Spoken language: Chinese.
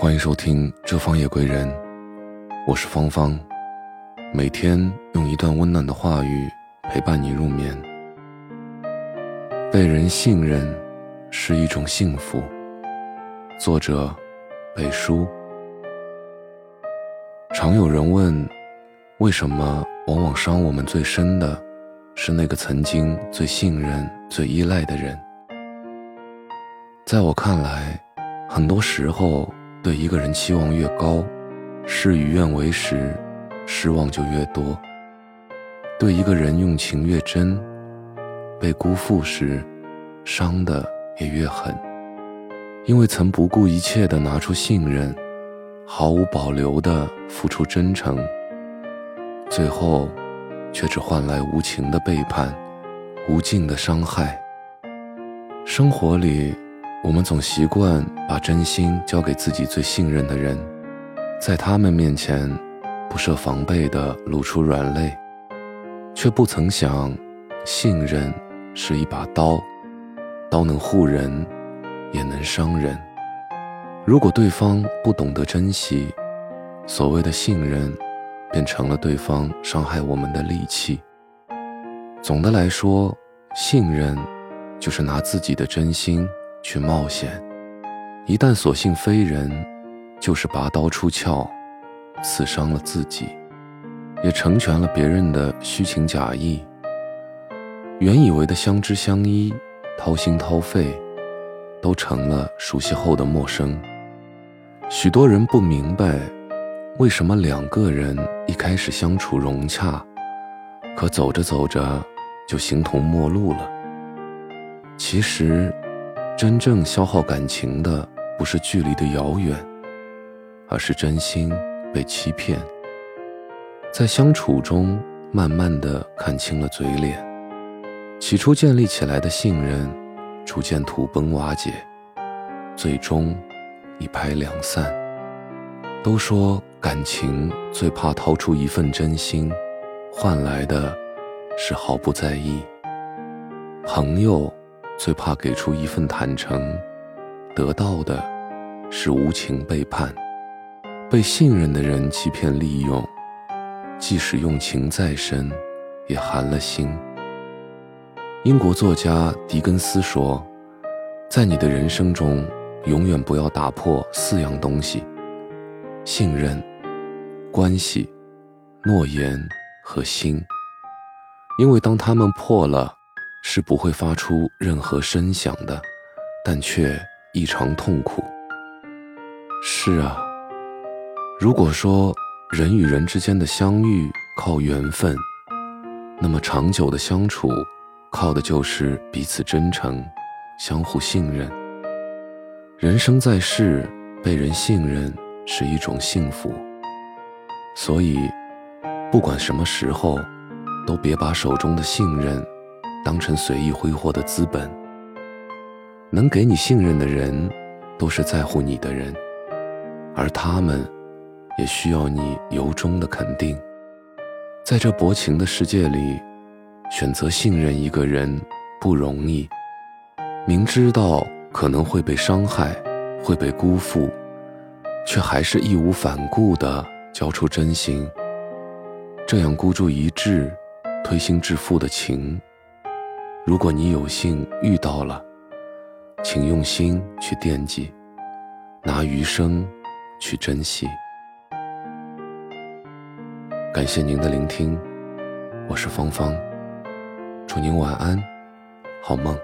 欢迎收听《这方夜归人》，我是芳芳，每天用一段温暖的话语陪伴你入眠。被人信任是一种幸福。作者：北叔。常有人问，为什么往往伤我们最深的，是那个曾经最信任、最依赖的人？在我看来，很多时候对一个人期望越高，事与愿违时，失望就越多；对一个人用情越真，被辜负时，伤的也越狠。因为曾不顾一切的拿出信任，毫无保留的付出真诚，最后，却只换来无情的背叛，无尽的伤害。生活里。我们总习惯把真心交给自己最信任的人，在他们面前不设防备地露出软肋，却不曾想，信任是一把刀，刀能护人，也能伤人。如果对方不懂得珍惜，所谓的信任，便成了对方伤害我们的利器。总的来说，信任就是拿自己的真心。去冒险，一旦所幸非人，就是拔刀出鞘，刺伤了自己，也成全了别人的虚情假意。原以为的相知相依、掏心掏肺，都成了熟悉后的陌生。许多人不明白，为什么两个人一开始相处融洽，可走着走着就形同陌路了。其实。真正消耗感情的，不是距离的遥远，而是真心被欺骗。在相处中，慢慢的看清了嘴脸，起初建立起来的信任，逐渐土崩瓦解，最终一拍两散。都说感情最怕掏出一份真心，换来的是毫不在意。朋友。最怕给出一份坦诚，得到的是无情背叛。被信任的人欺骗利用，即使用情再深，也寒了心。英国作家狄更斯说：“在你的人生中，永远不要打破四样东西：信任、关系、诺言和心，因为当他们破了。”是不会发出任何声响的，但却异常痛苦。是啊，如果说人与人之间的相遇靠缘分，那么长久的相处，靠的就是彼此真诚、相互信任。人生在世，被人信任是一种幸福。所以，不管什么时候，都别把手中的信任。当成随意挥霍的资本，能给你信任的人，都是在乎你的人，而他们，也需要你由衷的肯定。在这薄情的世界里，选择信任一个人不容易，明知道可能会被伤害，会被辜负，却还是义无反顾地交出真心。这样孤注一掷、推心置腹的情。如果你有幸遇到了，请用心去惦记，拿余生去珍惜。感谢您的聆听，我是芳芳，祝您晚安，好梦。